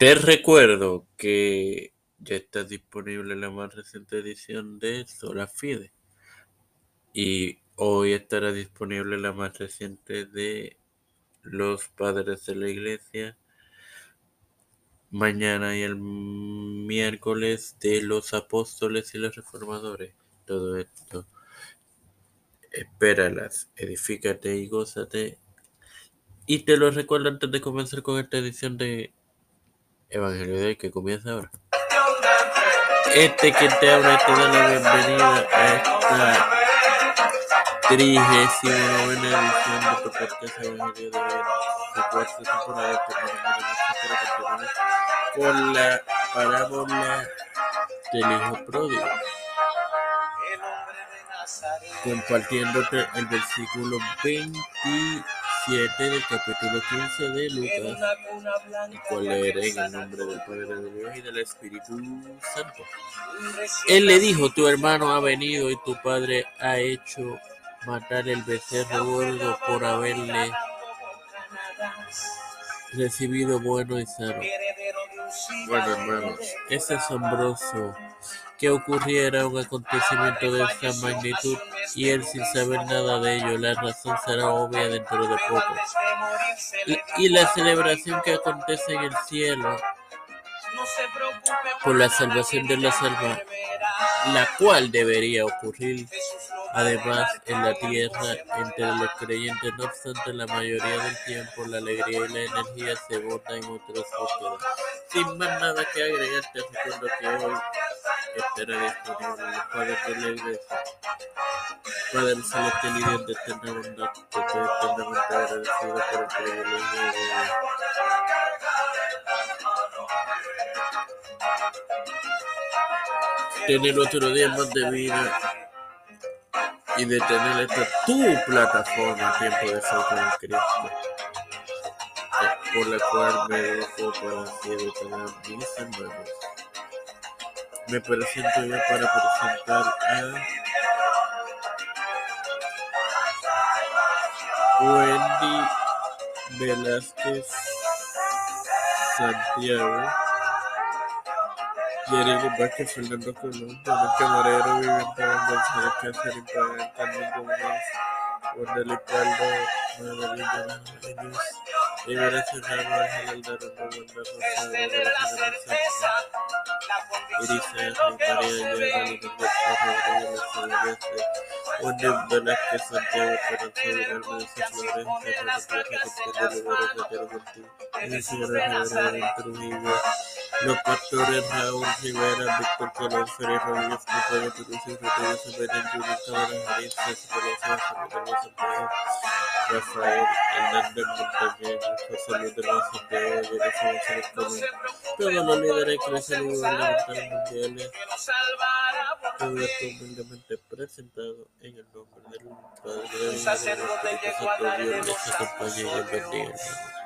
Te recuerdo que ya está disponible la más reciente edición de Sola Fide. Y hoy estará disponible la más reciente de Los Padres de la Iglesia. Mañana y el miércoles de los Apóstoles y los Reformadores. Todo esto. Espéralas, edifícate y gózate. Y te lo recuerdo antes de comenzar con esta edición de Evangelio de hoy que comienza ahora. Este que te habla te da la bienvenida a esta trigésima novena edición de tu podcast Evangelio de hoy. De cuarta temporada con la parábola del hijo pródigo. Compartiéndote el versículo 20 del capítulo 15 de Lucas, el cual leeré en el nombre del Padre, de Dios y del Espíritu Santo. Él le dijo, tu hermano ha venido y tu padre ha hecho matar el becerro gordo por haberle recibido bueno y sano. Bueno, hermanos, es asombroso que ocurriera un acontecimiento de esta magnitud y él sin saber nada de ello. La razón será obvia dentro de poco. Y, la celebración que acontece en el cielo por la salvación de la salva, la cual debería ocurrir Además, en la tierra, entre los creyentes, no obstante, la mayoría del tiempo, la alegría y la energía se botan en otras búsquedas. Sin más nada que agregar, te recuerdo que hoy estará disponible en los padres de la iglesia. Padre Dios de eterna bondad, te estoy eternamente agradecido por el privilegio de tener otro día más de vida y de tener esta tu plataforma Tiempo de Fe con Cristo, por la cual me dejo para educar a mis hermanos. Me presento para presentar a Wendy Velázquez Santiago. Jeremy Vázquez, Fernando Colón, Manuel Camarero, Vivian González, Catherine Pagan, Carmen Gómez, Wendell Caldo, Madeline Ángeles, Rivera Serrano, Ángel Rosario, Odysseus and Claudia usually devote personal agreements to Odysseus. Would the nectar subject for the children of such a man as the President Los pastores Raúl Rivera, Víctor Colón, Ferrer Rodríguez, Gustavo Turucio, Rodríguez, Pedro Julio Cabrera, Javier César, Velosa, Javier Velosa, Pedro. Rafael Hernández Montañez, José Luis los Santiago, Jennifer González Colón, todos los líderes cristianos y gubernamentales mundiales, todo esto humildemente presentado en el nombre del Padre, del Hijo del Espíritu Santo, Dios les acompañe y les bendiga.